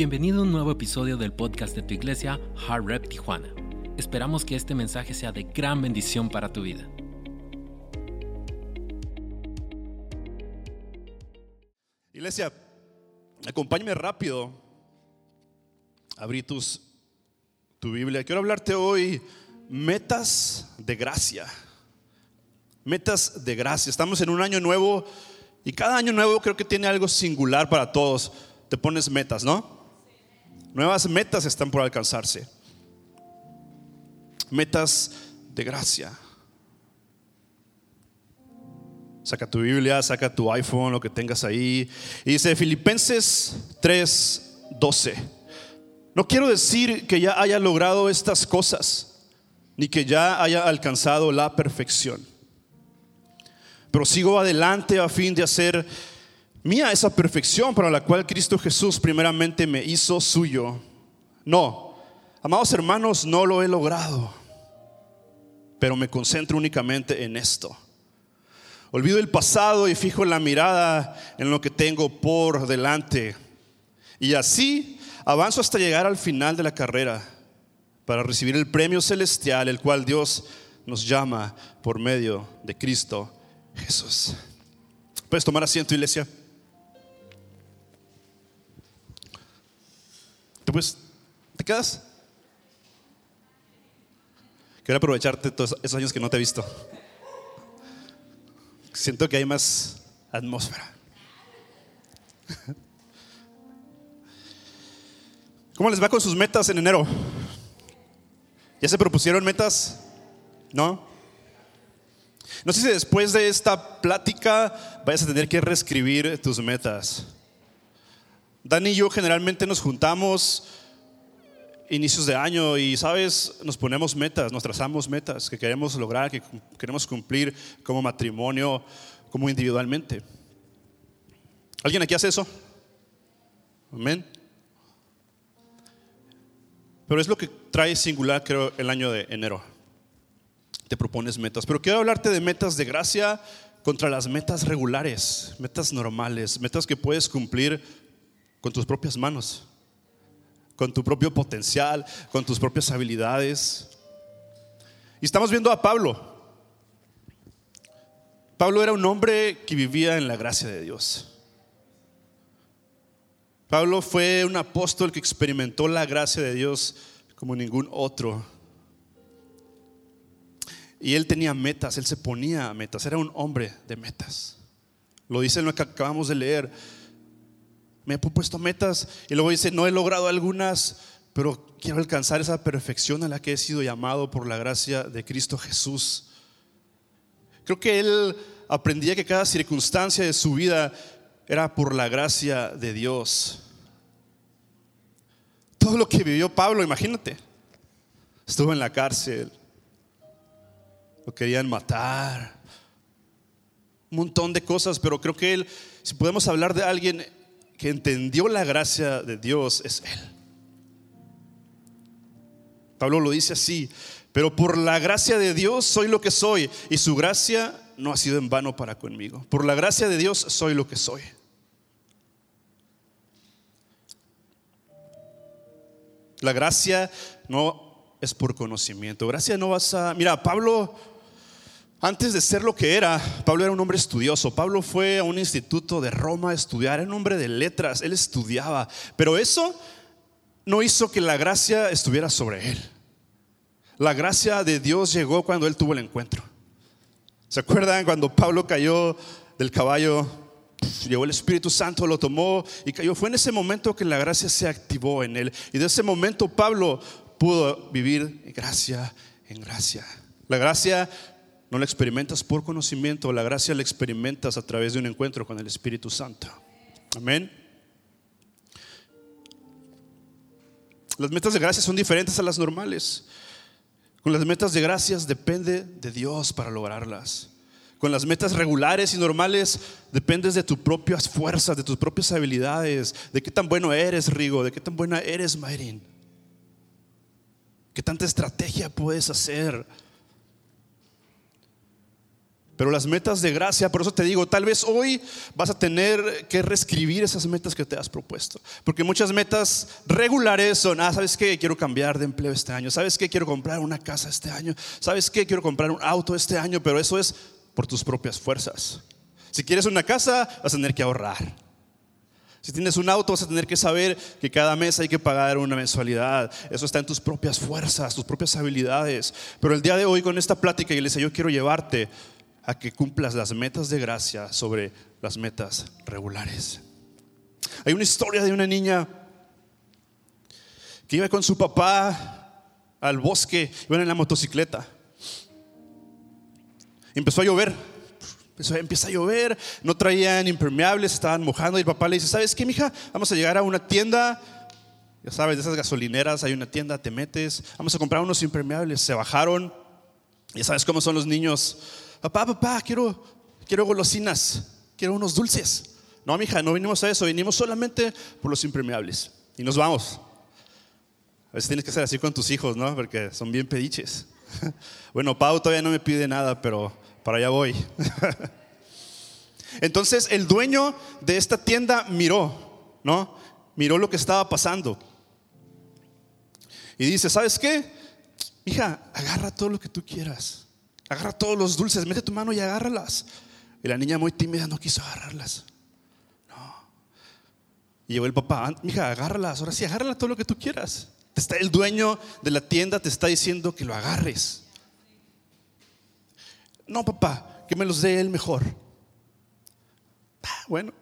Bienvenido a un nuevo episodio del podcast de tu iglesia, Hard Rep Tijuana. Esperamos que este mensaje sea de gran bendición para tu vida. Iglesia, acompáñame rápido. Abrí tus, tu Biblia. Quiero hablarte hoy metas de gracia. Metas de gracia. Estamos en un año nuevo y cada año nuevo creo que tiene algo singular para todos. Te pones metas, ¿no? Nuevas metas están por alcanzarse. Metas de gracia. Saca tu Biblia, saca tu iPhone, lo que tengas ahí. Y dice Filipenses 3:12. No quiero decir que ya haya logrado estas cosas, ni que ya haya alcanzado la perfección. Pero sigo adelante a fin de hacer mía esa perfección para la cual Cristo Jesús primeramente me hizo suyo. No, amados hermanos, no lo he logrado, pero me concentro únicamente en esto. Olvido el pasado y fijo la mirada en lo que tengo por delante. Y así avanzo hasta llegar al final de la carrera para recibir el premio celestial, el cual Dios nos llama por medio de Cristo Jesús. ¿Puedes tomar asiento, iglesia? Pues, ¿te quedas? Quiero aprovecharte todos esos años que no te he visto. Siento que hay más atmósfera. ¿Cómo les va con sus metas en enero? ¿Ya se propusieron metas? ¿No? No sé si después de esta plática vayas a tener que reescribir tus metas. Dani y yo generalmente nos juntamos inicios de año y, sabes, nos ponemos metas, nos trazamos metas que queremos lograr, que queremos cumplir como matrimonio, como individualmente. ¿Alguien aquí hace eso? Amén. Pero es lo que trae singular, creo, el año de enero. Te propones metas. Pero quiero hablarte de metas de gracia contra las metas regulares, metas normales, metas que puedes cumplir con tus propias manos, con tu propio potencial, con tus propias habilidades. Y estamos viendo a Pablo. Pablo era un hombre que vivía en la gracia de Dios. Pablo fue un apóstol que experimentó la gracia de Dios como ningún otro. Y él tenía metas, él se ponía metas, era un hombre de metas. Lo dice lo que acabamos de leer me he puesto metas y luego dice, no he logrado algunas, pero quiero alcanzar esa perfección a la que he sido llamado por la gracia de Cristo Jesús. Creo que él aprendía que cada circunstancia de su vida era por la gracia de Dios. Todo lo que vivió Pablo, imagínate. Estuvo en la cárcel, lo querían matar, un montón de cosas, pero creo que él, si podemos hablar de alguien que entendió la gracia de Dios es Él. Pablo lo dice así, pero por la gracia de Dios soy lo que soy y su gracia no ha sido en vano para conmigo. Por la gracia de Dios soy lo que soy. La gracia no es por conocimiento. Gracia no vas a... Mira, Pablo antes de ser lo que era, Pablo era un hombre estudioso. Pablo fue a un instituto de Roma a estudiar, era un hombre de letras, él estudiaba. Pero eso no hizo que la gracia estuviera sobre él. La gracia de Dios llegó cuando él tuvo el encuentro. ¿Se acuerdan cuando Pablo cayó del caballo? Llegó el Espíritu Santo, lo tomó y cayó. Fue en ese momento que la gracia se activó en él. Y de ese momento Pablo pudo vivir gracia en gracia. La gracia no la experimentas por conocimiento, la gracia la experimentas a través de un encuentro con el Espíritu Santo. Amén. Las metas de gracia son diferentes a las normales. Con las metas de gracias depende de Dios para lograrlas. Con las metas regulares y normales dependes de tus propias fuerzas, de tus propias habilidades, de qué tan bueno eres, Rigo, de qué tan buena eres, Mayrin. Qué tanta estrategia puedes hacer Pero las metas de gracia, por eso te digo, tal vez hoy vas a tener que reescribir esas metas que te has propuesto. Porque muchas metas regulares son, ah, ¿sabes qué? Quiero cambiar de empleo este año. ¿Sabes qué? Quiero comprar una casa este año. ¿Sabes qué? Quiero comprar un auto este año. Pero eso es por tus propias fuerzas. Si quieres una casa, vas a tener que ahorrar. Si tienes un auto, vas a tener que saber que cada mes hay que pagar una mensualidad. Eso está en tus propias fuerzas, tus propias habilidades. Pero el día de hoy, con esta plática, iglesia, yo quiero llevarte a que cumplas las metas de gracia sobre las metas regulares. Hay una historia de una niña que iba con su papá al bosque, iban en la motocicleta. Empezó a llover empieza a llover, no traían impermeables, estaban mojando y el papá le dice, ¿sabes qué, mija? Vamos a llegar a una tienda, ya sabes, de esas gasolineras, hay una tienda, te metes, vamos a comprar unos impermeables. Se bajaron, ya sabes cómo son los niños. Papá, papá, quiero, quiero golosinas, quiero unos dulces. No, mija, no vinimos a eso, vinimos solamente por los impermeables. Y nos vamos. A veces tienes que ser así con tus hijos, ¿no? Porque son bien pediches. Bueno, Pau todavía no me pide nada, pero para allá voy. Entonces el dueño de esta tienda miró, ¿no? Miró lo que estaba pasando. Y dice, ¿sabes qué? Hija, agarra todo lo que tú quieras. Agarra todos los dulces, mete tu mano y agárralas. Y la niña muy tímida no quiso agarrarlas. No. Y llegó el papá, hija, agárralas, ahora sí, agárrala todo lo que tú quieras. Está el dueño de la tienda te está diciendo que lo agarres. No, papá, que me los dé él mejor. Ah, bueno,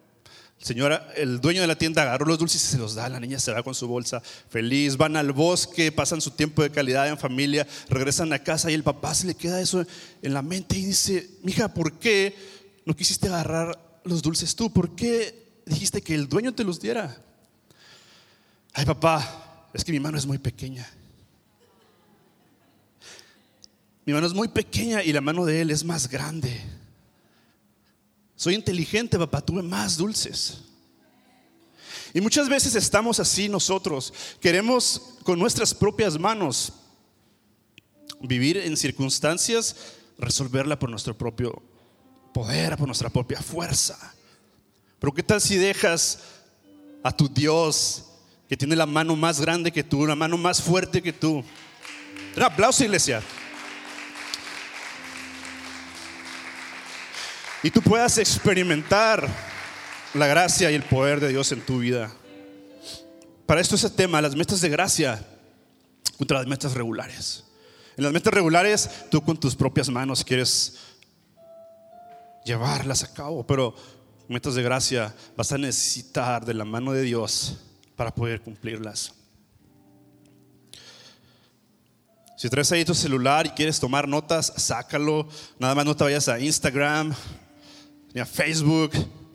el señor, el dueño de la tienda agarró los dulces y se los da. La niña se va con su bolsa feliz. Van al bosque, pasan su tiempo de calidad en familia, regresan a casa y el papá se le queda eso en la mente y dice: Mija, ¿por qué no quisiste agarrar los dulces tú? ¿Por qué dijiste que el dueño te los diera? Ay, papá, es que mi mano es muy pequeña. Mi mano es muy pequeña y la mano de él es más grande. Soy inteligente, papá, tuve más dulces. Y muchas veces estamos así nosotros. Queremos con nuestras propias manos vivir en circunstancias, resolverla por nuestro propio poder, por nuestra propia fuerza. Pero ¿qué tal si dejas a tu Dios que tiene la mano más grande que tú, la mano más fuerte que tú? Un aplauso, iglesia. Y tú puedas experimentar la gracia y el poder de Dios en tu vida. Para esto es el tema, las metas de gracia contra las metas regulares. En las metas regulares tú con tus propias manos quieres llevarlas a cabo, pero metas de gracia vas a necesitar de la mano de Dios para poder cumplirlas. Si traes ahí tu celular y quieres tomar notas, sácalo. Nada más no te vayas a Instagram, ni Facebook.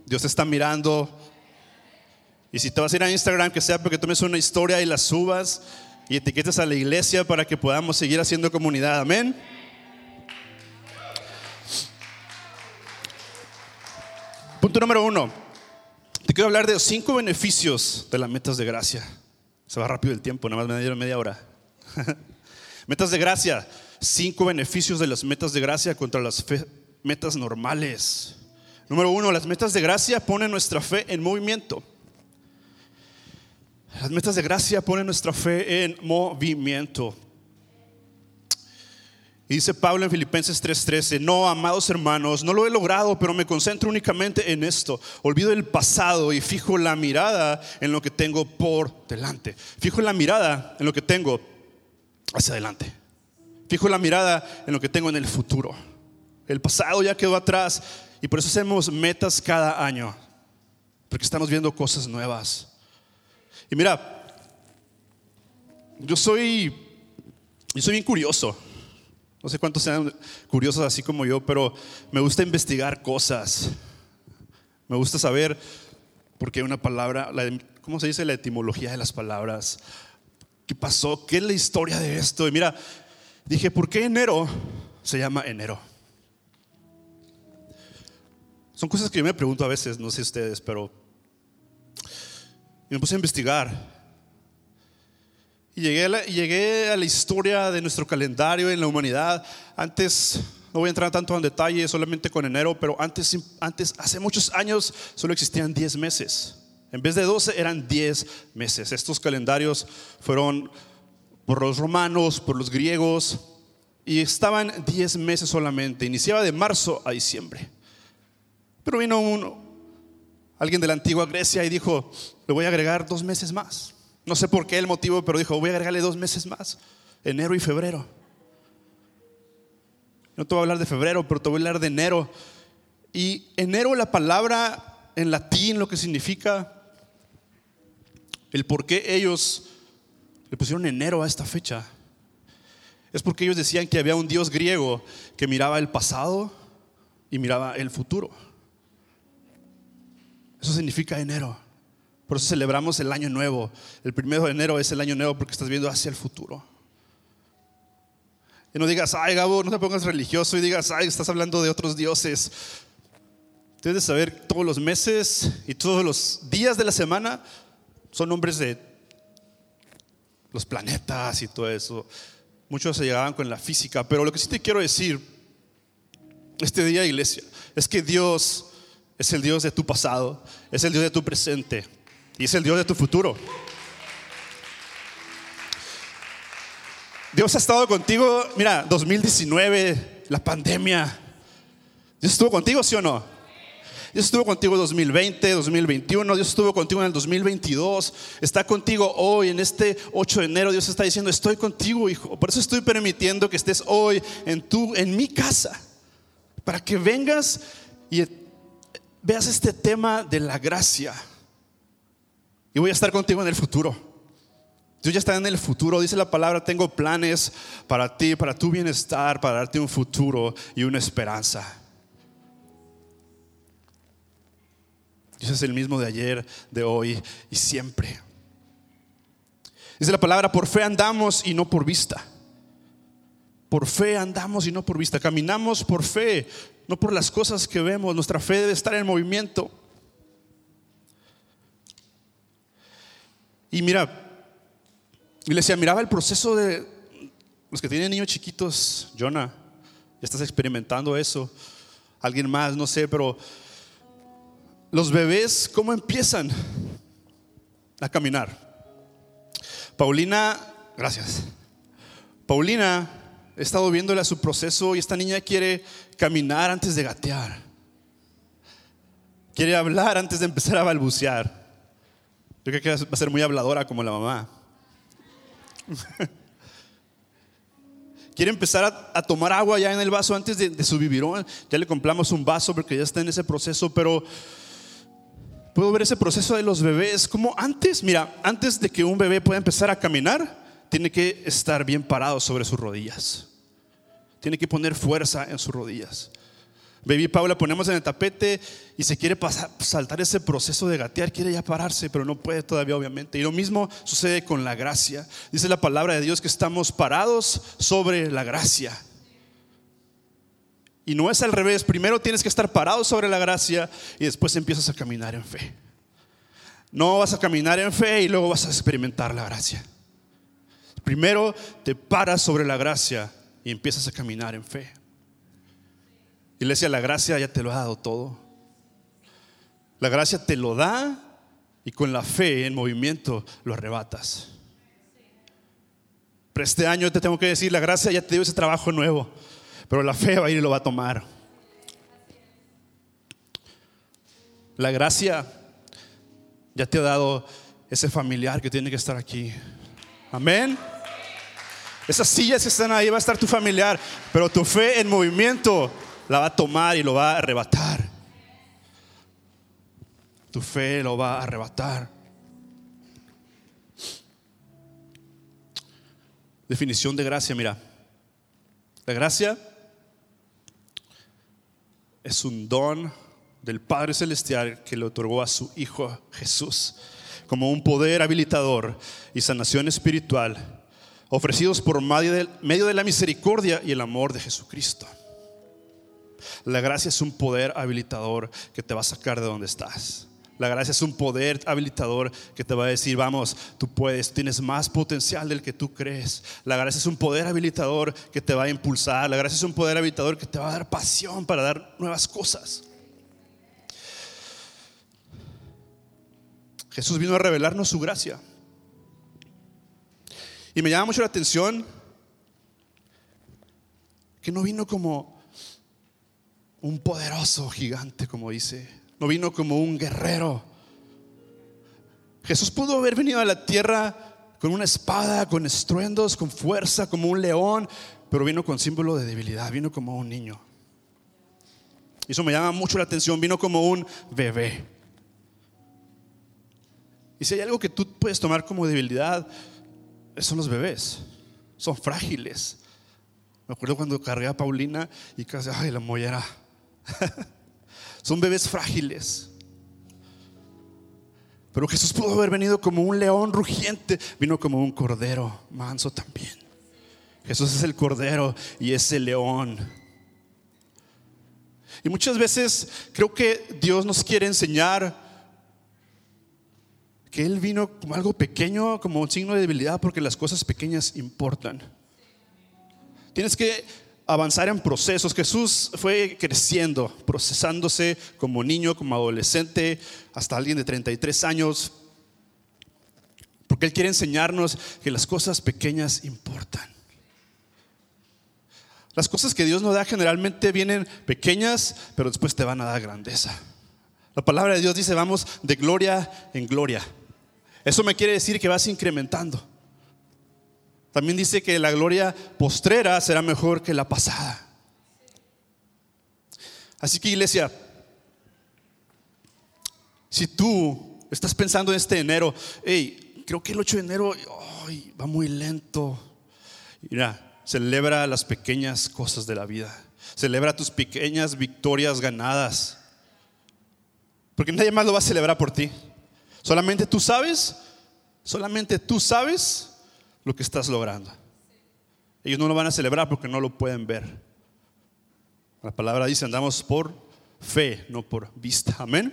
Dios te está mirando. Y si te vas a ir a Instagram, que sea porque tomes una historia y la subas y etiquetes a la iglesia para que podamos seguir haciendo comunidad. Amén. Punto número uno. Te quiero hablar de cinco beneficios de las metas de gracia. Se va rápido el tiempo, nada más me dieron media hora. metas de gracia. Cinco beneficios de las metas de gracia contra las metas normales. Número uno, las metas de gracia ponen nuestra fe en movimiento. Las metas de gracia ponen nuestra fe en movimiento. Y dice Pablo en Filipenses 3:13, no, amados hermanos, no lo he logrado, pero me concentro únicamente en esto. Olvido el pasado y fijo la mirada en lo que tengo por delante. Fijo la mirada en lo que tengo hacia adelante. Fijo la mirada en lo que tengo en el futuro. El pasado ya quedó atrás y por eso hacemos metas cada año, porque estamos viendo cosas nuevas. Y mira, yo soy, yo soy bien curioso. No sé cuántos sean curiosos así como yo, pero me gusta investigar cosas. Me gusta saber por qué una palabra, ¿cómo se dice la etimología de las palabras? ¿Qué pasó? ¿Qué es la historia de esto? Y mira, dije, ¿por qué enero se llama enero? Son cosas que yo me pregunto a veces, no sé ustedes, pero me puse a investigar. Y llegué a, la, llegué a la historia de nuestro calendario en la humanidad. Antes No voy a entrar tanto en detalle, solamente con enero, pero antes, antes hace muchos años, solo existían 10 meses. En vez de 12 eran 10 meses. Estos calendarios fueron por los romanos, por los griegos, y estaban 10 meses solamente. Iniciaba de marzo a diciembre. Pero vino uno, alguien de la antigua Grecia y dijo, le voy a agregar dos meses más. No sé por qué el motivo, pero dijo, voy a agregarle dos meses más, enero y febrero. No te voy a hablar de febrero, pero te voy a hablar de enero. Y enero, la palabra en latín, lo que significa, el por qué ellos le pusieron enero a esta fecha, es porque ellos decían que había un dios griego que miraba el pasado y miraba el futuro. Eso significa enero. Por eso celebramos el año nuevo. El primero de enero es el año nuevo porque estás viendo hacia el futuro. Y no digas, ay Gabo, no te pongas religioso y digas, ay, estás hablando de otros dioses. Tienes de saber todos los meses y todos los días de la semana son nombres de los planetas y todo eso. Muchos se llegaban con la física, pero lo que sí te quiero decir este día, iglesia, es que Dios es el Dios de tu pasado, es el Dios de tu presente y es el Dios de tu futuro. Dios ha estado contigo, mira, 2019, la pandemia. Dios estuvo contigo, ¿sí o no? Dios estuvo contigo en 2020, 2021, Dios estuvo contigo en el 2022, está contigo hoy, en este 8 de enero, Dios está diciendo, estoy contigo, hijo. Por eso estoy permitiendo que estés hoy en, tu, en mi casa, para que vengas y veas este tema de la gracia. Y voy a estar contigo en el futuro. Dios ya está en el futuro, dice la palabra, tengo planes para ti, para tu bienestar, para darte un futuro y una esperanza. Dios es el mismo de ayer, de hoy y siempre. Dice la palabra, por fe andamos y no por vista. Por fe andamos y no por vista. Caminamos por fe, no por las cosas que vemos. Nuestra fe debe estar en movimiento. Y mira, iglesia, miraba el proceso de los que tienen niños chiquitos. Jonah, ya estás experimentando eso. Alguien más, no sé, pero los bebés, ¿cómo empiezan a caminar? Paulina, gracias. Paulina He estado viéndole a su proceso y esta niña quiere caminar antes de gatear. Quiere hablar antes de empezar a balbucear. Yo creo que va a ser muy habladora como la mamá. quiere empezar a, tomar agua ya en el vaso antes de, su biberón. Ya le compramos un vaso porque ya está en ese proceso, pero puedo ver ese proceso de los bebés como antes, mira, antes de que un bebé pueda empezar a caminar, tiene que estar bien parado sobre sus rodillas. Tiene que poner fuerza en sus rodillas. Baby Paula ponemos en el tapete y se quiere pasar, saltar ese proceso de gatear, quiere ya pararse, pero no puede todavía, obviamente. Y lo mismo sucede con la gracia. Dice la palabra de Dios que estamos parados sobre la gracia. Y no es al revés. Primero tienes que estar parado sobre la gracia y después empiezas a caminar en fe. No vas a caminar en fe y luego vas a experimentar la gracia. Primero te paras sobre la gracia y empiezas a caminar en fe. Iglesia, la gracia ya te lo ha dado todo. La gracia te lo da y con la fe en movimiento lo arrebatas. Pero este año te tengo que decir, la gracia ya te dio ese trabajo nuevo, pero la fe va a ir y lo va a tomar. La gracia ya te ha dado ese familiar que tiene que estar aquí. Amén. Esas sillas están ahí va a estar tu familiar, pero tu fe en movimiento la va a tomar y lo va a arrebatar. Tu fe lo va a arrebatar. Definición de gracia, mira. La gracia es un don del Padre Celestial que le otorgó a su Hijo Jesús como un poder habilitador y sanación espiritual ofrecidos por medio de, la misericordia y el amor de Jesucristo. La gracia es un poder habilitador que te va a sacar de donde estás. La gracia es un poder habilitador que te va a decir, vamos, tú puedes, tienes más potencial del que tú crees. La gracia es un poder habilitador que te va a impulsar. La gracia es un poder habilitador que te va a dar pasión para dar nuevas cosas. Jesús vino a revelarnos su gracia. Y me llama mucho la atención que no vino como un poderoso gigante, como dice. No vino como un guerrero. Jesús pudo haber venido a la tierra con una espada, con estruendos, con fuerza, como un león, pero vino con símbolo de debilidad, vino como un niño. Eso me llama mucho la atención, vino como un bebé. Y si hay algo que tú puedes tomar como debilidad, son los bebés. Son frágiles. Me acuerdo cuando cargué a Paulina y casi, ay, la mollera. son bebés frágiles. Pero Jesús pudo haber venido como un león rugiente, vino como un cordero manso también. Jesús es el cordero y es el león. Y muchas veces creo que Dios nos quiere enseñar que Él vino como algo pequeño, como un signo de debilidad, porque las cosas pequeñas importan. Tienes que avanzar en procesos. Jesús fue creciendo, procesándose como niño, como adolescente, hasta alguien de 33 años, porque Él quiere enseñarnos que las cosas pequeñas importan. Las cosas que Dios nos da generalmente vienen pequeñas, pero después te van a dar grandeza. La palabra de Dios dice, vamos de gloria en gloria. Eso me quiere decir que vas incrementando. También dice que la gloria postrera será mejor que la pasada. Así que iglesia, si tú estás pensando en este enero, hey, creo que el 8 de enero va muy lento. Mira, celebra las pequeñas cosas de la vida. Celebra tus pequeñas victorias ganadas. Porque nadie más lo va a celebrar por ti. Solamente tú sabes, solamente tú sabes lo que estás logrando. Ellos no lo van a celebrar porque no lo pueden ver. La palabra dice, andamos por fe, no por vista. Amén.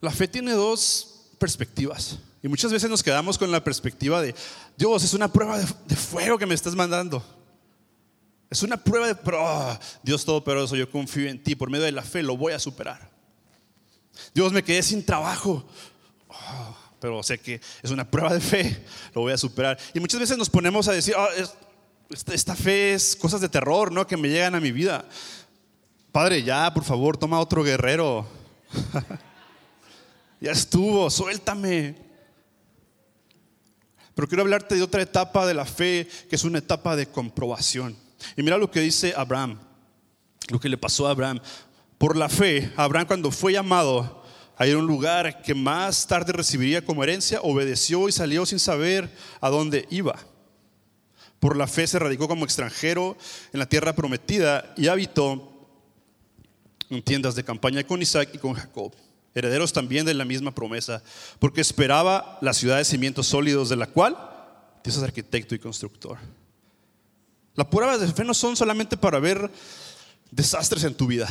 La fe tiene dos perspectivas. Y muchas veces nos quedamos con la perspectiva de, Dios, es una prueba de, fuego que me estás mandando. Es una prueba de, oh, Dios Todopoderoso, yo confío en ti, por medio de la fe lo voy a superar. Dios, me quedé sin trabajo. Oh, pero sé que es una prueba de fe, lo voy a superar. Y muchas veces nos ponemos a decir, oh, esta, fe es cosas de terror, ¿no? Que me llegan a mi vida. Padre, ya, por favor, toma otro guerrero. ya estuvo, suéltame. Pero quiero hablarte de otra etapa de la fe, que es una etapa de comprobación. Y mira lo que dice Abraham, lo que le pasó a Abraham. Por la fe, Abraham cuando fue llamado a ir a un lugar que más tarde recibiría como herencia, obedeció y salió sin saber a dónde iba. Por la fe se radicó como extranjero en la tierra prometida y habitó en tiendas de campaña con Isaac y con Jacob, herederos también de la misma promesa, porque esperaba la ciudad de cimientos sólidos de la cual Dios es arquitecto y constructor. Las pruebas de fe no son solamente para ver desastres en tu vida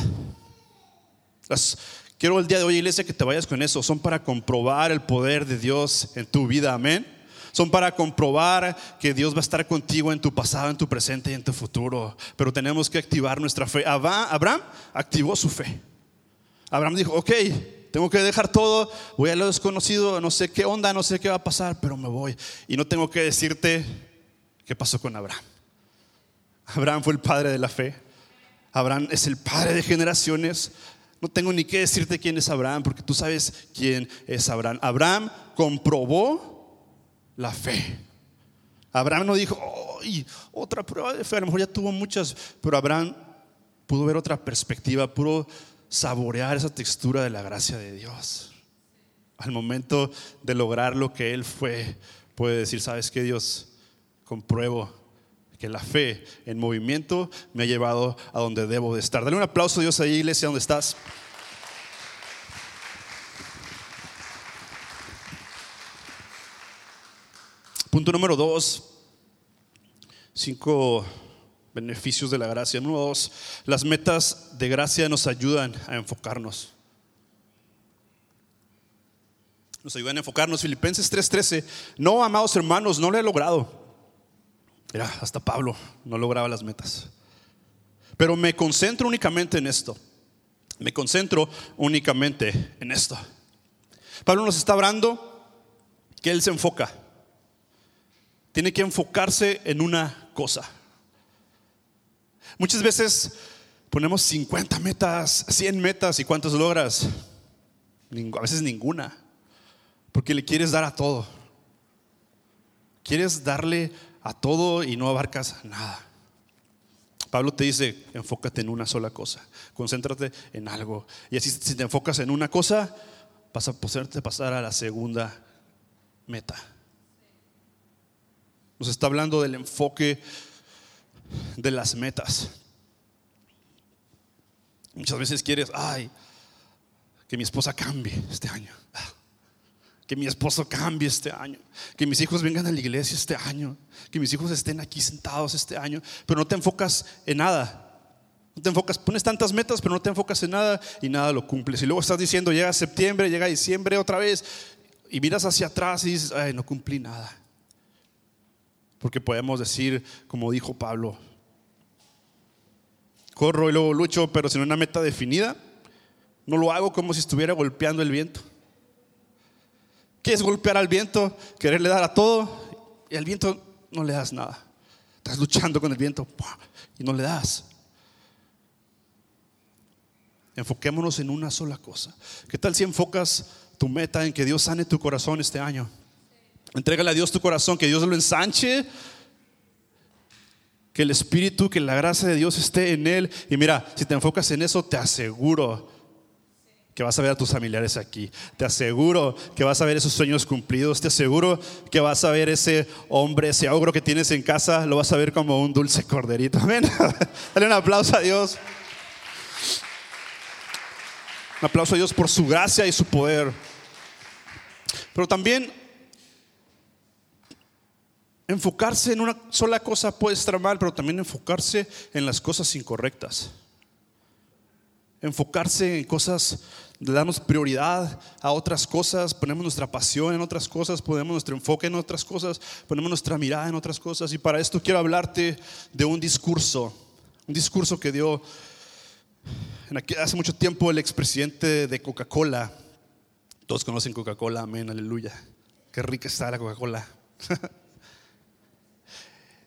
quiero el día de hoy, iglesia, que te vayas con eso. Son para comprobar el poder de Dios en tu vida. Amén. Son para comprobar que Dios va a estar contigo en tu pasado, en tu presente y en tu futuro. Pero tenemos que activar nuestra fe. Abraham activó su fe. Abraham dijo, ok, tengo que dejar todo, voy a lo desconocido, no sé qué onda, no sé qué va a pasar, pero me voy. Y no tengo que decirte qué pasó con Abraham. Abraham fue el padre de la fe. Abraham es el padre de generaciones. No tengo ni que decirte quién es Abraham, porque tú sabes quién es Abraham. Abraham comprobó la fe. Abraham no dijo, otra prueba de fe, a lo mejor ya tuvo muchas, pero Abraham pudo ver otra perspectiva, pudo saborear esa textura de la gracia de Dios. Al momento de lograr lo que él fue, puede decir, ¿sabes qué Dios? Compruebo que la fe en movimiento me ha llevado a donde debo de estar. Dale un aplauso a Dios ahí, iglesia, donde estás. Punto número dos, cinco beneficios de la gracia. Número dos, las metas de gracia nos ayudan a enfocarnos. Nos ayudan a enfocarnos. Filipenses 3:13. No, amados hermanos, no lo he logrado. Mira, hasta Pablo no lograba las metas. Pero me concentro únicamente en esto. Me concentro únicamente en esto. Pablo nos está hablando que él se enfoca. Tiene que enfocarse en una cosa. Muchas veces ponemos 50 metas, 100 metas y ¿cuántas logras? A veces ninguna. Porque le quieres dar a todo. Quieres darle a todo y no abarcas nada. Pablo te dice, enfócate en una sola cosa, concéntrate en algo. Y así si te enfocas en una cosa, vas a poderte pasar a la segunda meta. Nos está hablando del enfoque de las metas. Muchas veces quieres, ay, que mi esposa cambie este año. Que mi esposo cambie este año. Que mis hijos vengan a la iglesia este año. Que mis hijos estén aquí sentados este año. Pero no te enfocas en nada. No te enfocas, pones tantas metas, pero no te enfocas en nada y nada lo cumples. Y luego estás diciendo, llega septiembre, llega diciembre otra vez. Y miras hacia atrás y dices, ay, no cumplí nada. Porque podemos decir, como dijo Pablo, corro y luego lucho, pero sin una meta definida, no lo hago como si estuviera golpeando el viento. ¿Qué es golpear al viento? Quererle dar a todo y al viento no le das nada. Estás luchando con el viento y no le das. Enfoquémonos en una sola cosa. ¿Qué tal si enfocas tu meta en que Dios sane tu corazón este año? Entrégale a Dios tu corazón, que Dios lo ensanche, que el Espíritu, que la gracia de Dios esté en él. Y mira, si te enfocas en eso, te aseguro que vas a ver a tus familiares aquí. Te aseguro que vas a ver esos sueños cumplidos. Te aseguro que vas a ver ese hombre, ese ogro que tienes en casa, lo vas a ver como un dulce corderito. Amén. Dale un aplauso a Dios. Un aplauso a Dios por su gracia y su poder. Pero también enfocarse en una sola cosa puede estar mal, pero también enfocarse en las cosas incorrectas enfocarse en cosas, damos prioridad a otras cosas, ponemos nuestra pasión en otras cosas, ponemos nuestro enfoque en otras cosas, ponemos nuestra mirada en otras cosas. Y para esto quiero hablarte de un discurso, un discurso que dio hace mucho tiempo el expresidente de Coca-Cola. Todos conocen Coca-Cola, amén, aleluya. Qué rica está la Coca-Cola.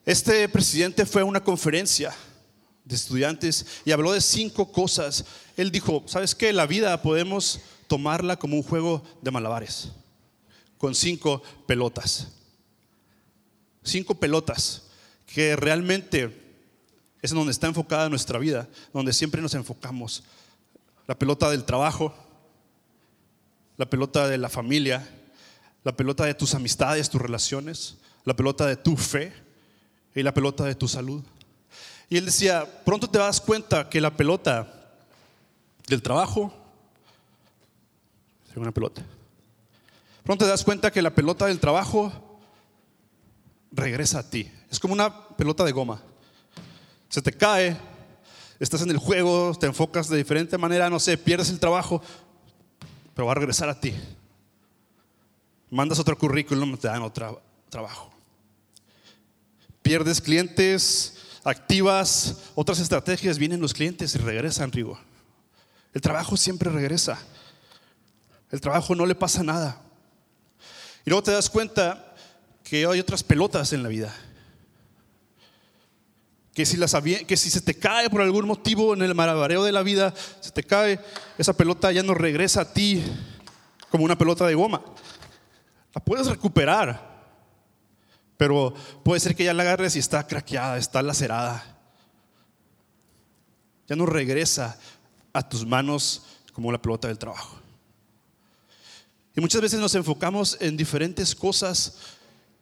Este presidente fue a una conferencia de estudiantes y habló de cinco cosas. Él dijo, ¿sabes qué? La vida podemos tomarla como un juego de malabares, con cinco pelotas. Cinco pelotas que realmente es donde está enfocada nuestra vida, donde siempre nos enfocamos. La pelota del trabajo, la pelota de la familia, la pelota de tus amistades, tus relaciones, la pelota de tu fe y la pelota de tu salud. Y él decía, pronto te das cuenta que la pelota del trabajo, una pelota, pronto te das cuenta que la pelota del trabajo regresa a ti. Es como una pelota de goma. Se te cae, estás en el juego, te enfocas de diferente manera, no sé, pierdes el trabajo, pero va a regresar a ti. Mandas otro currículum, te dan otro trabajo. Pierdes clientes, activas otras estrategias, vienen los clientes y regresan, Rigo. El trabajo siempre regresa. El trabajo no le pasa nada. Y luego te das cuenta que hay otras pelotas en la vida. Que si, las, que si se te cae por algún motivo en el marabareo de la vida, se te cae, esa pelota ya no regresa a ti como una pelota de goma. La puedes recuperar, pero puede ser que ya la agarres y está craqueada, está lacerada. Ya no regresa a tus manos como la pelota del trabajo. Y muchas veces nos enfocamos en diferentes cosas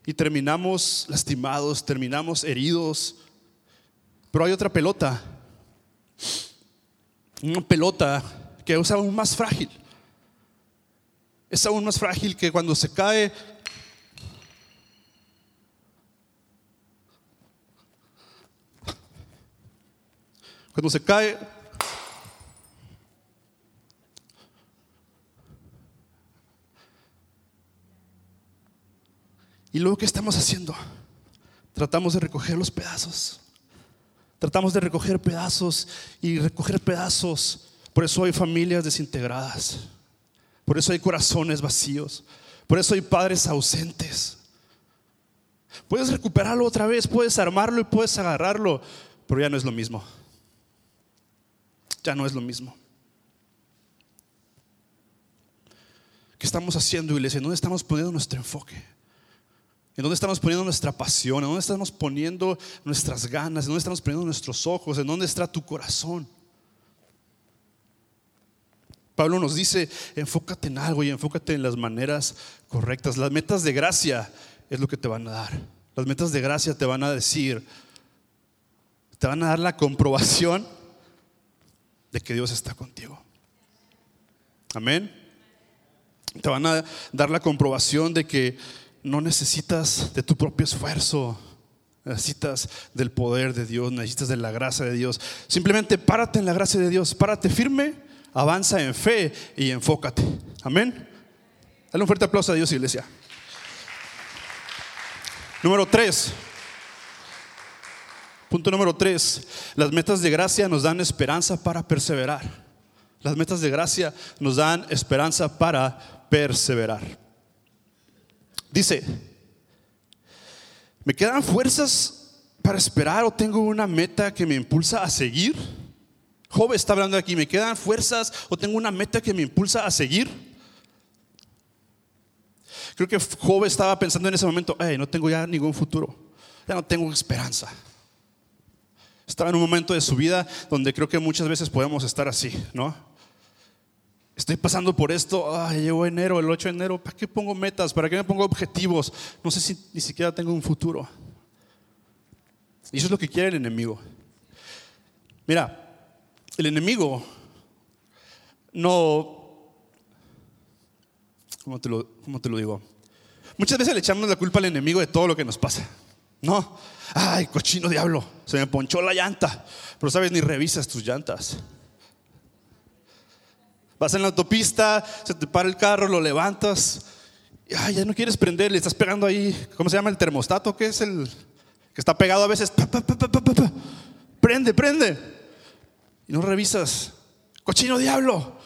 y terminamos lastimados, terminamos heridos. Pero hay otra pelota, una pelota que es aún más frágil. Es aún más frágil que cuando se cae Cuando se cae, Y luego, ¿qué estamos haciendo? Tratamos de recoger los pedazos. Tratamos de recoger pedazos y recoger pedazos. Por eso hay familias desintegradas. Por eso hay corazones vacíos. Por eso hay padres ausentes. Puedes recuperarlo otra vez, puedes armarlo y puedes agarrarlo, pero ya no es lo mismo. Ya no es lo mismo. ¿Qué estamos haciendo, iglesia? ¿Dónde estamos poniendo nuestro enfoque? ¿En dónde estamos poniendo nuestra pasión? ¿En dónde estamos poniendo nuestras ganas? ¿En dónde estamos poniendo nuestros ojos? ¿En dónde está tu corazón? Pablo nos dice, enfócate en algo y enfócate en las maneras correctas. Las metas de gracia es lo que te van a dar. Las metas de gracia te van a decir, te van a dar la comprobación de que Dios está contigo. Amén. Te van a dar la comprobación de que no necesitas de tu propio esfuerzo. Necesitas del poder de Dios, necesitas de la gracia de Dios. Simplemente párate en la gracia de Dios, párate firme, avanza en fe y enfócate. Amén. Dale un fuerte aplauso a Dios, iglesia. Número tres. Punto número tres. Las metas de gracia nos dan esperanza para perseverar. Las metas de gracia nos dan esperanza para perseverar. Dice, ¿me quedan fuerzas para esperar o tengo una meta que me impulsa a seguir? Job está hablando aquí, ¿me quedan fuerzas o tengo una meta que me impulsa a seguir? Creo que Job estaba pensando en ese momento, no tengo ya ningún futuro, ya no tengo esperanza. Estaba en un momento de su vida donde creo que muchas veces podemos estar así, ¿no? Estoy pasando por esto, ah, llegó enero, el 8 de enero, ¿para qué pongo metas? ¿Para qué me pongo objetivos? No sé si ni siquiera tengo un futuro. Y eso es lo que quiere el enemigo. Mira, el enemigo no... ¿Cómo te lo, cómo te lo digo? Muchas veces le echamos la culpa al enemigo de todo lo que nos pasa. No, ay, cochino diablo, se me ponchó la llanta, pero sabes, ni revisas tus llantas. Vas en la autopista, se te para el carro, lo levantas. Y, ya no quieres prender, le estás pegando ahí, ¿cómo se llama el termostato? que es el que está pegado a veces? prende, prende. Y no revisas. Cochino diablo.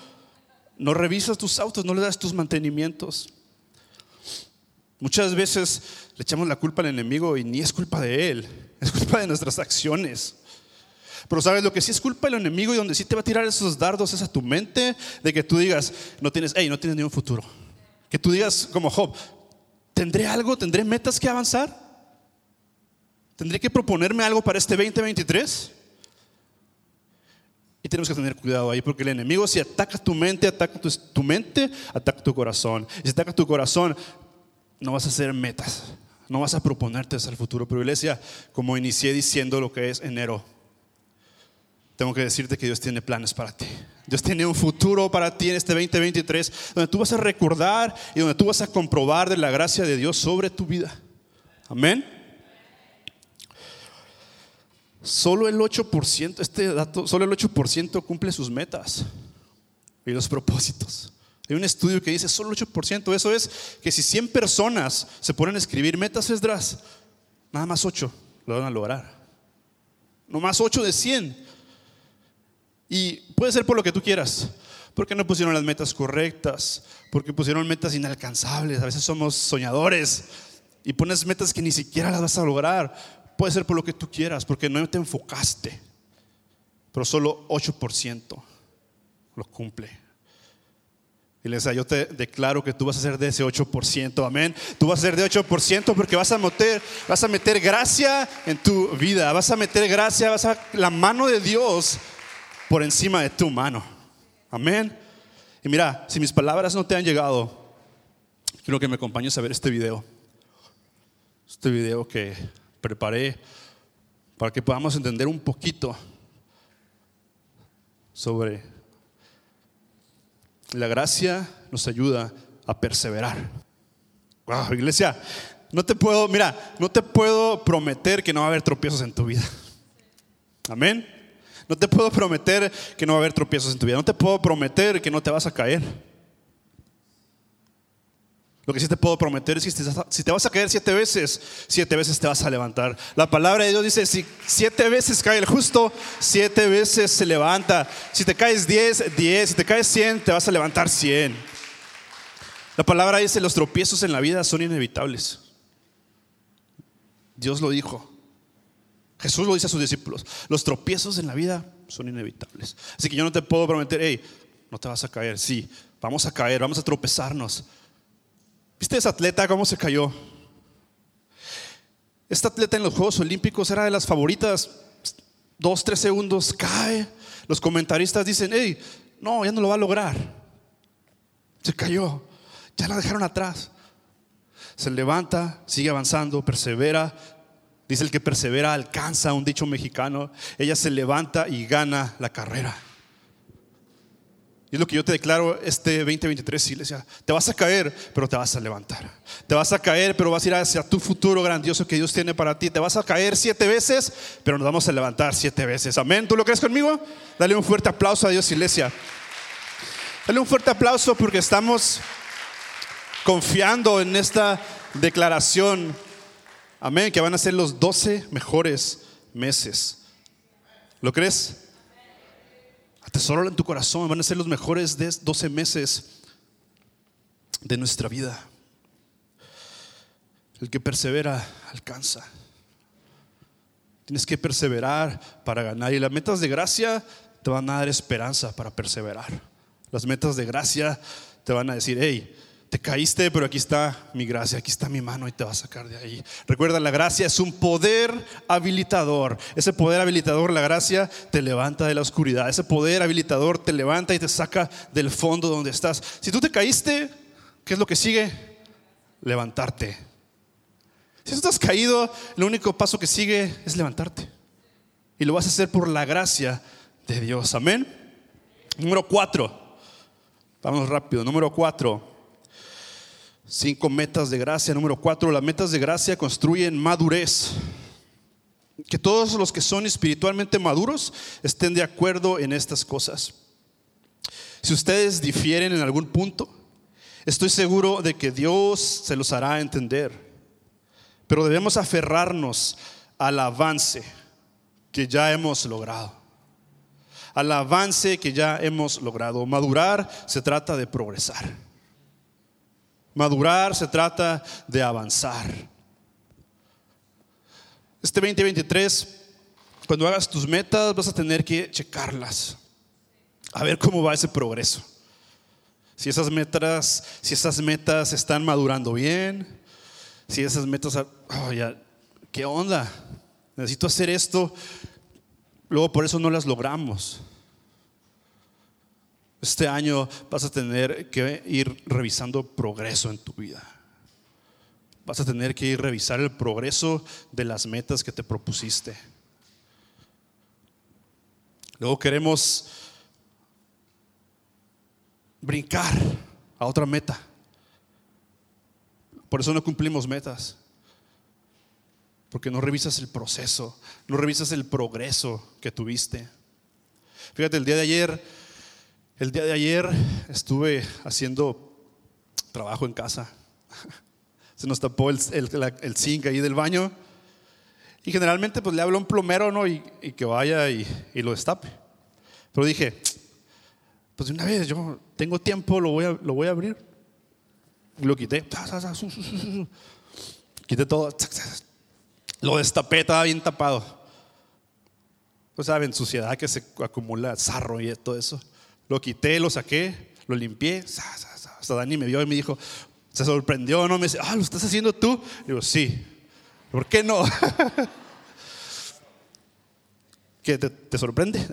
No revisas tus autos, no le das tus mantenimientos. Muchas veces le echamos la culpa al enemigo y ni es culpa de él, es culpa de nuestras acciones. Pero sabes lo que sí es culpa del enemigo y donde sí te va a tirar esos dardos es a tu mente de que tú digas, no tienes, hey, no tienes ni un futuro. Que tú digas como Job, ¿tendré algo? ¿Tendré metas que avanzar? ¿Tendré que proponerme algo para este 2023? Y tenemos que tener cuidado ahí, porque el enemigo si ataca tu mente, ataca tu, tu mente, ataca tu corazón. Y si ataca tu corazón, no vas a hacer metas, no vas a proponerte el futuro. Pero iglesia, como inicié diciendo lo que es enero, tengo que decirte que Dios tiene planes para ti. Dios tiene un futuro para ti en este 2023, donde tú vas a recordar y donde tú vas a comprobar de la gracia de Dios sobre tu vida. Amén. Solo el 8%, este dato, solo el 8% cumple sus metas y los propósitos. Hay un estudio que dice solo el 8%. Eso es que si 100 personas se ponen a escribir metas esdras, nada más 8 lo van a lograr. No más 8 de 100 y puede ser por lo que tú quieras, porque no pusieron las metas correctas, porque pusieron metas inalcanzables, a veces somos soñadores y pones metas que ni siquiera las vas a lograr. Puede ser por lo que tú quieras, porque no te enfocaste, pero solo 8% lo cumple. Les yo te declaro que tú vas a ser de ese 8%, amén. Tú vas a ser de 8% porque vas a meter, vas a meter gracia en tu vida, vas a meter gracia, vas a la mano de Dios por encima de tu mano. Amén. Y mira, si mis palabras no te han llegado, quiero que me acompañes a ver este video. Este video que preparé para que podamos entender un poquito sobre la gracia nos ayuda a perseverar. Iglesia, no te puedo, mira, no te puedo prometer que no va a haber tropiezos en tu vida. Amén. No te puedo prometer que no va a haber tropiezos en tu vida. No te puedo prometer que no te vas a caer. Lo que sí te puedo prometer es que si te vas a caer siete veces, siete veces te vas a levantar. La palabra de Dios dice, si siete veces cae el justo, siete veces se levanta. Si te caes diez, diez. Si te caes cien, te vas a levantar cien. La palabra dice, los tropiezos en la vida son inevitables. Dios lo dijo. Jesús lo dice a sus discípulos. Los tropiezos en la vida son inevitables. Así que yo no te puedo prometer, hey, no te vas a caer. Sí, vamos a caer, vamos a tropezarnos. ¿Viste esa atleta cómo se cayó? Esta atleta en los Juegos Olímpicos era de las favoritas. Dos, tres segundos, cae. Los comentaristas dicen, hey, no, ya no lo va a lograr. Se cayó, ya la dejaron atrás. Se levanta, sigue avanzando, persevera, Dice el que persevera alcanza, un dicho mexicano. Ella se levanta y gana la carrera. Y es lo que yo te declaro este 2023, iglesia. Te vas a caer, pero te vas a levantar. Te vas a caer, pero vas a ir hacia tu futuro grandioso que Dios tiene para ti. Te vas a caer siete veces, pero nos vamos a levantar siete veces. Amén. ¿Tú lo crees conmigo? Dale un fuerte aplauso a Dios, iglesia. Dale un fuerte aplauso porque estamos confiando en esta declaración Amén, que van a ser los 12 mejores meses. ¿Lo crees? Atesóralo en tu corazón, van a ser los mejores 12 meses de nuestra vida. El que persevera alcanza. Tienes que perseverar para ganar. Y las metas de gracia te van a dar esperanza para perseverar. Las metas de gracia te van a decir, hey, te caíste, pero aquí está mi gracia, aquí está mi mano y te va a sacar de ahí. Recuerda, la gracia es un poder habilitador. Ese poder habilitador, la gracia, te levanta de la oscuridad. Ese poder habilitador te levanta y te saca del fondo donde estás. Si tú te caíste, ¿qué es lo que sigue? Levantarte. Si tú estás caído, el único paso que sigue es levantarte. Y lo vas a hacer por la gracia de Dios. Amén. Número cuatro. Vamos rápido. Número cuatro. Cinco metas de gracia. Número cuatro, las metas de gracia construyen madurez. Que todos los que son espiritualmente maduros estén de acuerdo en estas cosas. Si ustedes difieren en algún punto, estoy seguro de que Dios se los hará entender. Pero debemos aferrarnos al avance que ya hemos logrado. Al avance que ya hemos logrado. Madurar se trata de progresar. Madurar se trata de avanzar. Este 2023, cuando hagas tus metas, vas a tener que checarlas. A ver cómo va ese progreso. Si esas metas, si esas metas están madurando bien, si esas metas, oh, ya, ¿qué onda? Necesito hacer esto. Luego por eso no las logramos. Este año vas a tener que ir revisando progreso en tu vida. Vas a tener que ir revisar el progreso de las metas que te propusiste. Luego queremos brincar a otra meta. Por eso no cumplimos metas. Porque no revisas el proceso, no revisas el progreso que tuviste. Fíjate, el día de ayer el día de ayer estuve haciendo trabajo en casa. Se nos tapó el, el, zinc ahí del baño. Y generalmente pues le hablo a un plomero, ¿no? Y, que vaya y, lo destape. Pero dije, pues una vez, yo tengo tiempo, lo voy a, lo voy a abrir. Y lo quité. Quité todo. Lo destapé, estaba bien tapado. Pues saben, suciedad que se acumula, sarro y todo eso. Lo quité, lo saqué, lo limpié. Hasta Dani me vio y me dijo, se sorprendió, ¿no? Me dice, ah, ¿lo estás haciendo tú? digo, sí. ¿Por qué no? ¿Qué te, sorprende?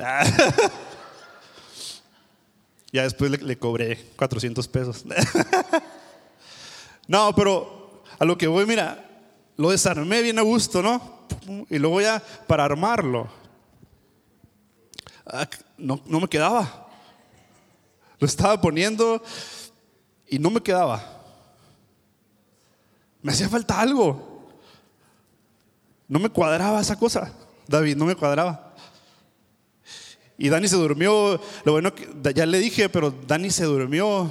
ya después le, cobré 400 pesos. no, pero a lo que voy, mira, lo desarmé bien a gusto, ¿no? Y luego ya para armarlo, no, no me quedaba. Lo estaba poniendo y no me quedaba. Me hacía falta algo. No me cuadraba esa cosa, David, no me cuadraba. Y Dani se durmió, lo bueno que ya le dije, pero Dani se durmió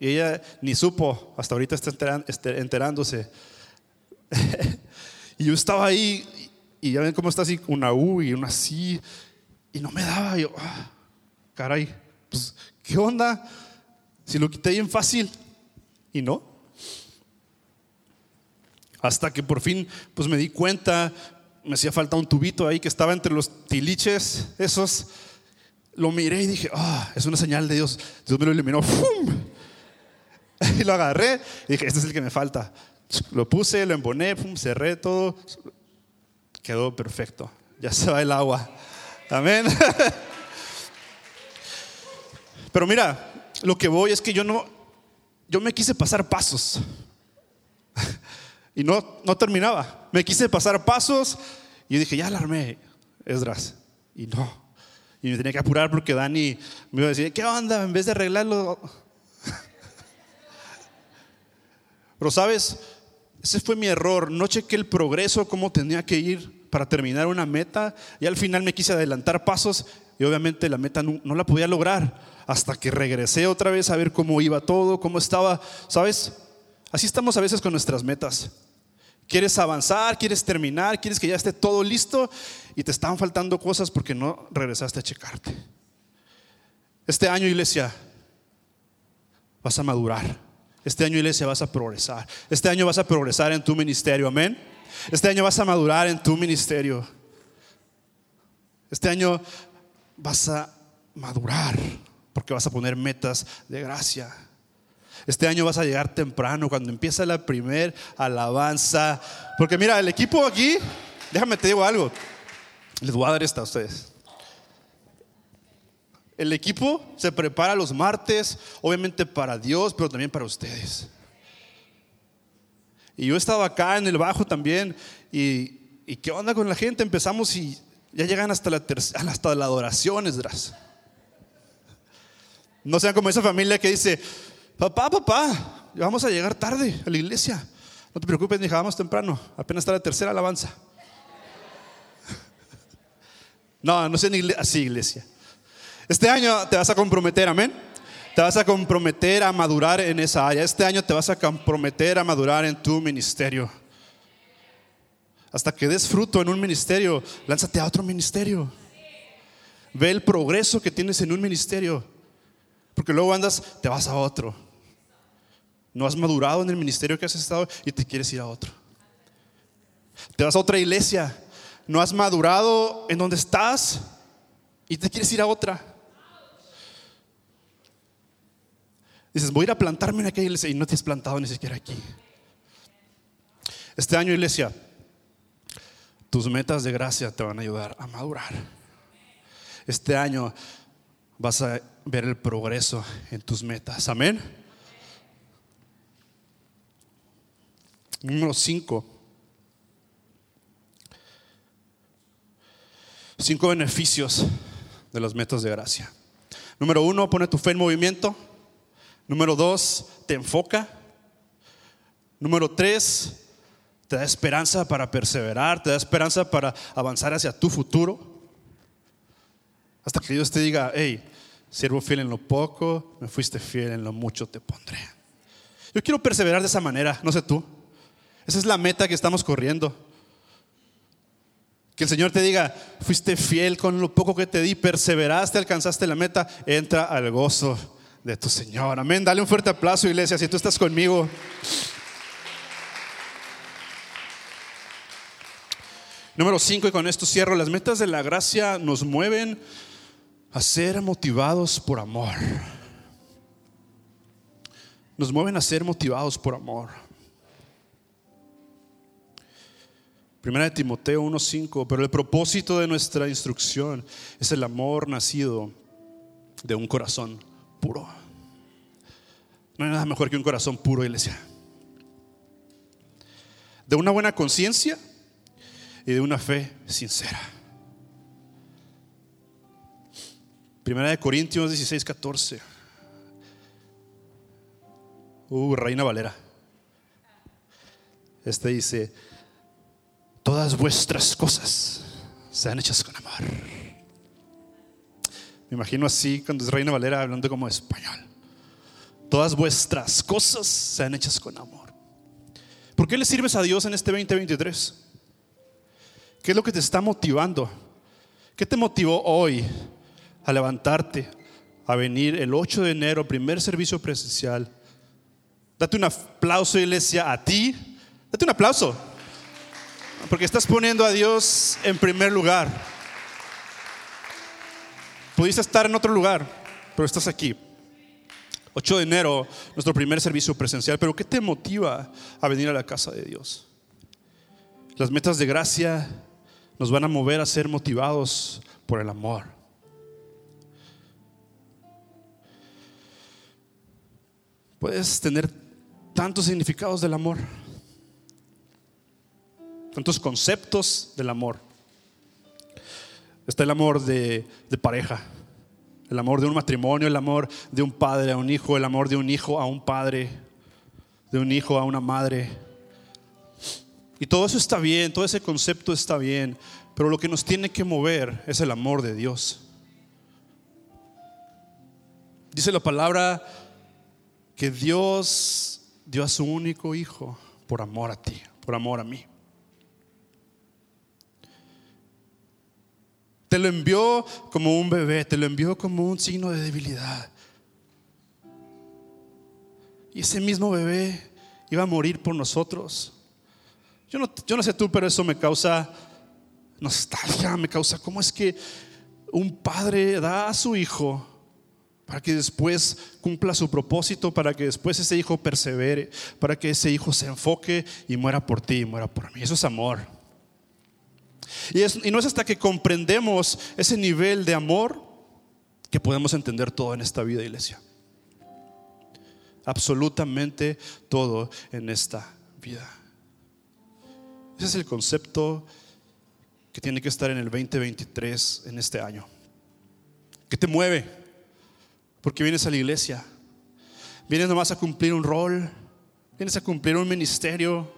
y ella ni supo, hasta ahorita está este, enterándose. y yo estaba ahí y ya ven cómo está así, una U y una C, y no me daba, yo, ah, caray, pues, ¿qué onda? Si lo quité bien fácil, y no. Hasta que por fin, pues me di cuenta, me hacía falta un tubito ahí que estaba entre los tiliches, esos. Lo miré y dije, ah, es una señal de Dios. Dios me lo iluminó, ¡fum! Y lo agarré y dije, este es el que me falta. Lo puse, lo emboné, ¡pum! cerré todo. Quedó perfecto. Ya se va el agua. Amén. Pero mira, lo que voy es que yo no, yo me quise pasar pasos. Y no, no terminaba. Me quise pasar pasos y dije, ya alarmé, Esdras. Y no. Y me tenía que apurar porque Dani me iba a decir, ¿qué onda? En vez de arreglarlo. Pero sabes, ese fue mi error. No chequé el progreso, cómo tenía que ir para terminar una meta. Y al final me quise adelantar pasos y obviamente la meta no, la podía lograr hasta que regresé otra vez a ver cómo iba todo, cómo estaba. ¿Sabes? Así estamos a veces con nuestras metas. Quieres avanzar, quieres terminar, quieres que ya esté todo listo y te están faltando cosas porque no regresaste a checarte. Este año, iglesia, vas a madurar. Este año, iglesia, vas a progresar. Este año vas a progresar en tu ministerio, amén. Este año vas a madurar en tu ministerio. Este año vas a madurar porque vas a poner metas de gracia. Este año vas a llegar temprano cuando empieza la primer alabanza. Porque mira, el equipo aquí, déjame te digo algo. Les voy a dar esta a ustedes. El equipo se prepara los martes, obviamente para Dios, pero también para ustedes. Y yo estaba acá en el bajo también. Y, qué onda con la gente? Empezamos y ya llegan hasta la, hasta la adoración, Esdras. No sean como esa familia que dice, papá, papá, vamos a llegar tarde a la iglesia. No te preocupes, ni vamos temprano. Apenas está la tercera alabanza. No, no sean así, iglesia. Este año te vas a comprometer, amén. Te vas a comprometer a madurar en esa área. Este año te vas a comprometer a madurar en tu ministerio. Hasta que des fruto en un ministerio, lánzate a otro ministerio. Ve el progreso que tienes en un ministerio. Porque luego andas, te vas a otro. No has madurado en el ministerio que has estado y te quieres ir a otro. Te vas a otra iglesia. No has madurado en donde estás y te quieres ir a otra. Dices, voy a ir a plantarme en aquella iglesia y no te has plantado ni siquiera aquí. Este año, iglesia, tus metas de gracia te van a ayudar a madurar. Este año vas a ver el progreso en tus metas. Amén. Número 5. Cinco beneficios de las metas de gracia. Número uno, pone tu fe en movimiento. Número dos, te enfoca. Número tres, te da esperanza para perseverar, te da esperanza para avanzar hacia tu futuro. Hasta que Dios te diga, hey, siervo fiel en lo poco, me fuiste fiel en lo mucho, te pondré. Yo quiero perseverar de esa manera, no sé tú. Esa es la meta que estamos corriendo. Que el Señor te diga, fuiste fiel con lo poco que te di, perseveraste, alcanzaste la meta, entra al gozo de tu Señor. Amén. Dale un fuerte aplauso, iglesia, si tú estás conmigo. Número 5, y con esto cierro, las metas de la gracia nos mueven a ser motivados por amor. Nos mueven a ser motivados por amor. Primera de Timoteo 1:5, pero el propósito de nuestra instrucción es el amor nacido de un corazón puro. No hay nada mejor que un corazón puro, iglesia. De una buena conciencia y de una fe sincera. Primera de Corintios 16, 14. Uh, Reina Valera. Este dice, todas vuestras cosas sean hechas con amor. Me imagino así cuando es Reina Valera hablando como español. Todas vuestras cosas sean hechas con amor. ¿Por qué le sirves a Dios en este 2023? ¿Qué es lo que te está motivando? ¿Qué te motivó hoy a levantarte, a venir el 8 de enero, primer servicio presencial? Date un aplauso, iglesia, a ti. Date un aplauso. Porque estás poniendo a Dios en primer lugar. Pudiste estar en otro lugar, pero estás aquí. 8 de enero, nuestro primer servicio presencial. Pero ¿qué te motiva a venir a la casa de Dios? Las metas de gracia nos van a mover a ser motivados por el amor. Puedes tener tantos significados del amor, tantos conceptos del amor. Está el amor de, de, pareja, el amor de un matrimonio, el amor de un padre a un hijo, el amor de un hijo a un padre, de un hijo a una madre. Y todo eso está bien, todo ese concepto está bien, pero lo que nos tiene que mover es el amor de Dios. Dice la palabra que Dios dio a su único hijo por amor a ti, por amor a mí. Te lo envió como un bebé, te lo envió como un signo de debilidad. Y ese mismo bebé iba a morir por nosotros. Yo no, yo no sé tú, pero eso me causa nostalgia, me causa cómo es que un padre da a su hijo para que después cumpla su propósito, para que después ese hijo persevere, para que ese hijo se enfoque y muera por ti y muera por mí. Eso es amor. Y, y no es hasta que comprendemos ese nivel de amor que podemos entender todo en esta vida, iglesia. Absolutamente todo en esta vida. Ese es el concepto que tiene que estar en el 2023, en este año. ¿Qué te mueve? Porque vienes a la iglesia. Vienes nomás a cumplir un rol. Vienes a cumplir un ministerio.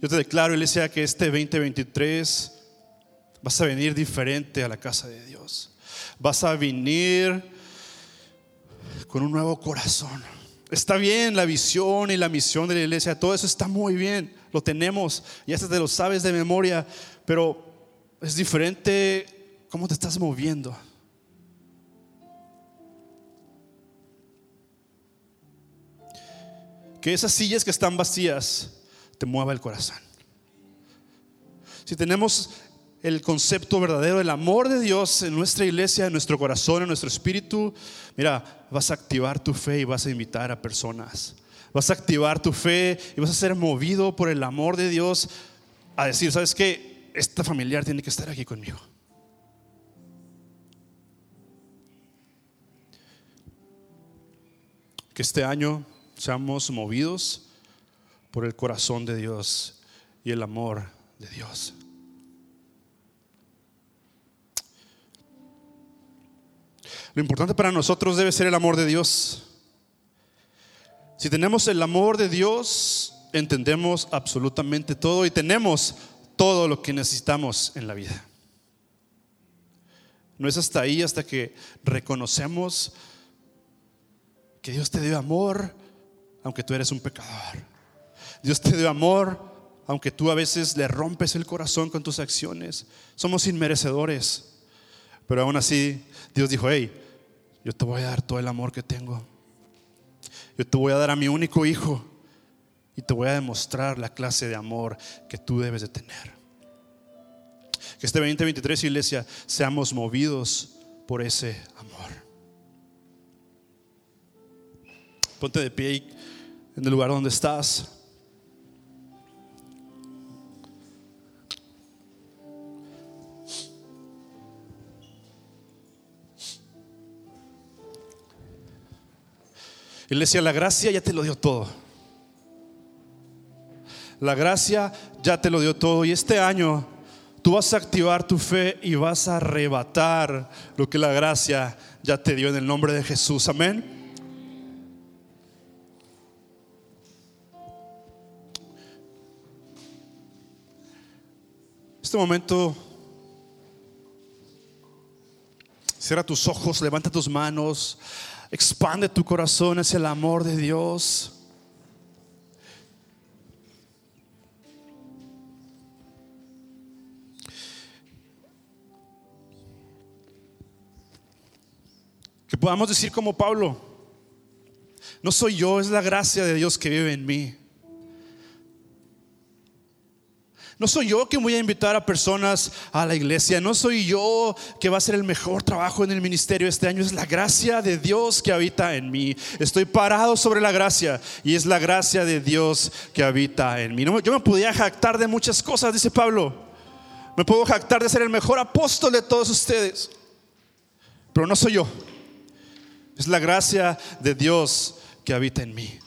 Yo te declaro, iglesia, que este 2023 vas a venir diferente a la casa de Dios. Vas a venir con un nuevo corazón Está bien la visión y la misión de la iglesia, todo eso está muy bien, lo tenemos, ya te lo sabes de memoria, pero es diferente cómo te estás moviendo. Que esas sillas que están vacías te mueva el corazón. Si tenemos el concepto verdadero del amor de Dios en nuestra iglesia, en nuestro corazón, en nuestro espíritu, mira, vas a activar tu fe y vas a invitar a personas. Vas a activar tu fe y vas a ser movido por el amor de Dios a decir, ¿sabes qué? Esta familiar tiene que estar aquí conmigo. Que este año seamos movidos por el corazón de Dios y el amor de Dios. Lo importante para nosotros debe ser el amor de Dios. Si tenemos el amor de Dios, entendemos absolutamente todo y tenemos todo lo que necesitamos en la vida. No es hasta ahí, hasta que reconocemos que Dios te dio amor, aunque tú eres un pecador. Dios te dio amor, aunque tú a veces le rompes el corazón con tus acciones. Somos inmerecedores. Pero aún así, Dios dijo, hey, yo te voy a dar todo el amor que tengo. Yo te voy a dar a mi único hijo y te voy a demostrar la clase de amor que tú debes de tener. Que este 2023, iglesia, seamos movidos por ese amor. Ponte de pie en el lugar donde estás. Iglesia, la gracia ya te lo dio todo. La gracia ya te lo dio todo. Y este año tú vas a activar tu fe y vas a arrebatar lo que la gracia ya te dio en el nombre de Jesús. Amén. Este momento Cierra tus ojos, levanta tus manos, expande tu corazón hacia el amor de Dios. Que podamos decir como Pablo, no soy yo, es la gracia de Dios que vive en mí. No soy yo que voy a invitar a personas a la iglesia. No soy yo que va a hacer el mejor trabajo en el ministerio este año. Es la gracia de Dios que habita en mí. Estoy parado sobre la gracia y es la gracia de Dios que habita en mí. yo me podía jactar de muchas cosas, dice Pablo. Me puedo jactar de ser el mejor apóstol de todos ustedes. Pero no soy yo. Es la gracia de Dios que habita en mí.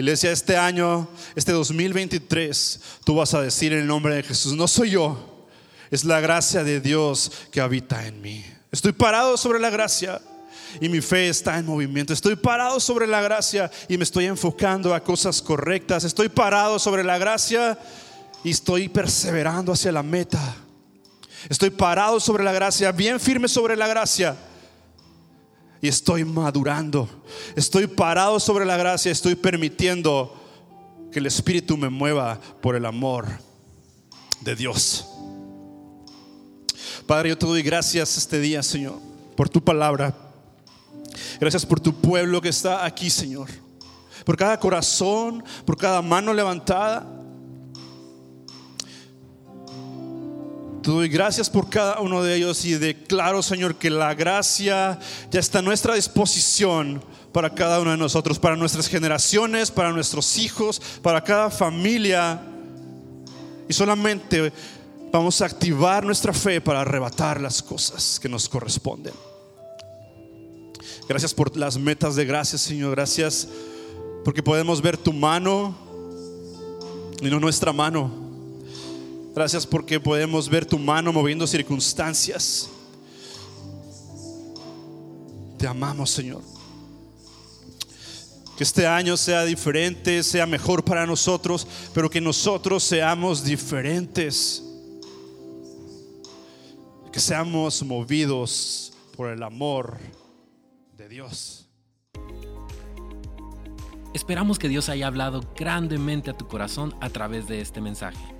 Iglesia, este año, este 2023, tú vas a decir en el nombre de Jesús, no soy yo, es la gracia de Dios que habita en mí. Estoy parado sobre la gracia y mi fe está en movimiento. Estoy parado sobre la gracia y me estoy enfocando a cosas correctas. Estoy parado sobre la gracia y estoy perseverando hacia la meta. Estoy parado sobre la gracia, bien firme sobre la gracia y estoy madurando. Estoy parado sobre la gracia, estoy permitiendo que el Espíritu me mueva por el amor de Dios. Padre, yo te doy gracias este día, Señor, por tu palabra. Gracias por tu pueblo que está aquí, Señor. Por cada corazón, por cada mano levantada. Te doy gracias por cada uno de ellos y declaro, Señor, que la gracia ya está a nuestra disposición para cada uno de nosotros, para nuestras generaciones, para nuestros hijos, para cada familia. Y solamente vamos a activar nuestra fe para arrebatar las cosas que nos corresponden. Gracias por las metas de gracias, Señor. Gracias porque podemos ver tu mano y no nuestra mano. Gracias porque podemos ver tu mano moviendo circunstancias. Te amamos, Señor. Que este año sea diferente, sea mejor para nosotros, pero que nosotros seamos diferentes. Que seamos movidos por el amor de Dios. Esperamos que Dios haya hablado grandemente a tu corazón a través de este mensaje.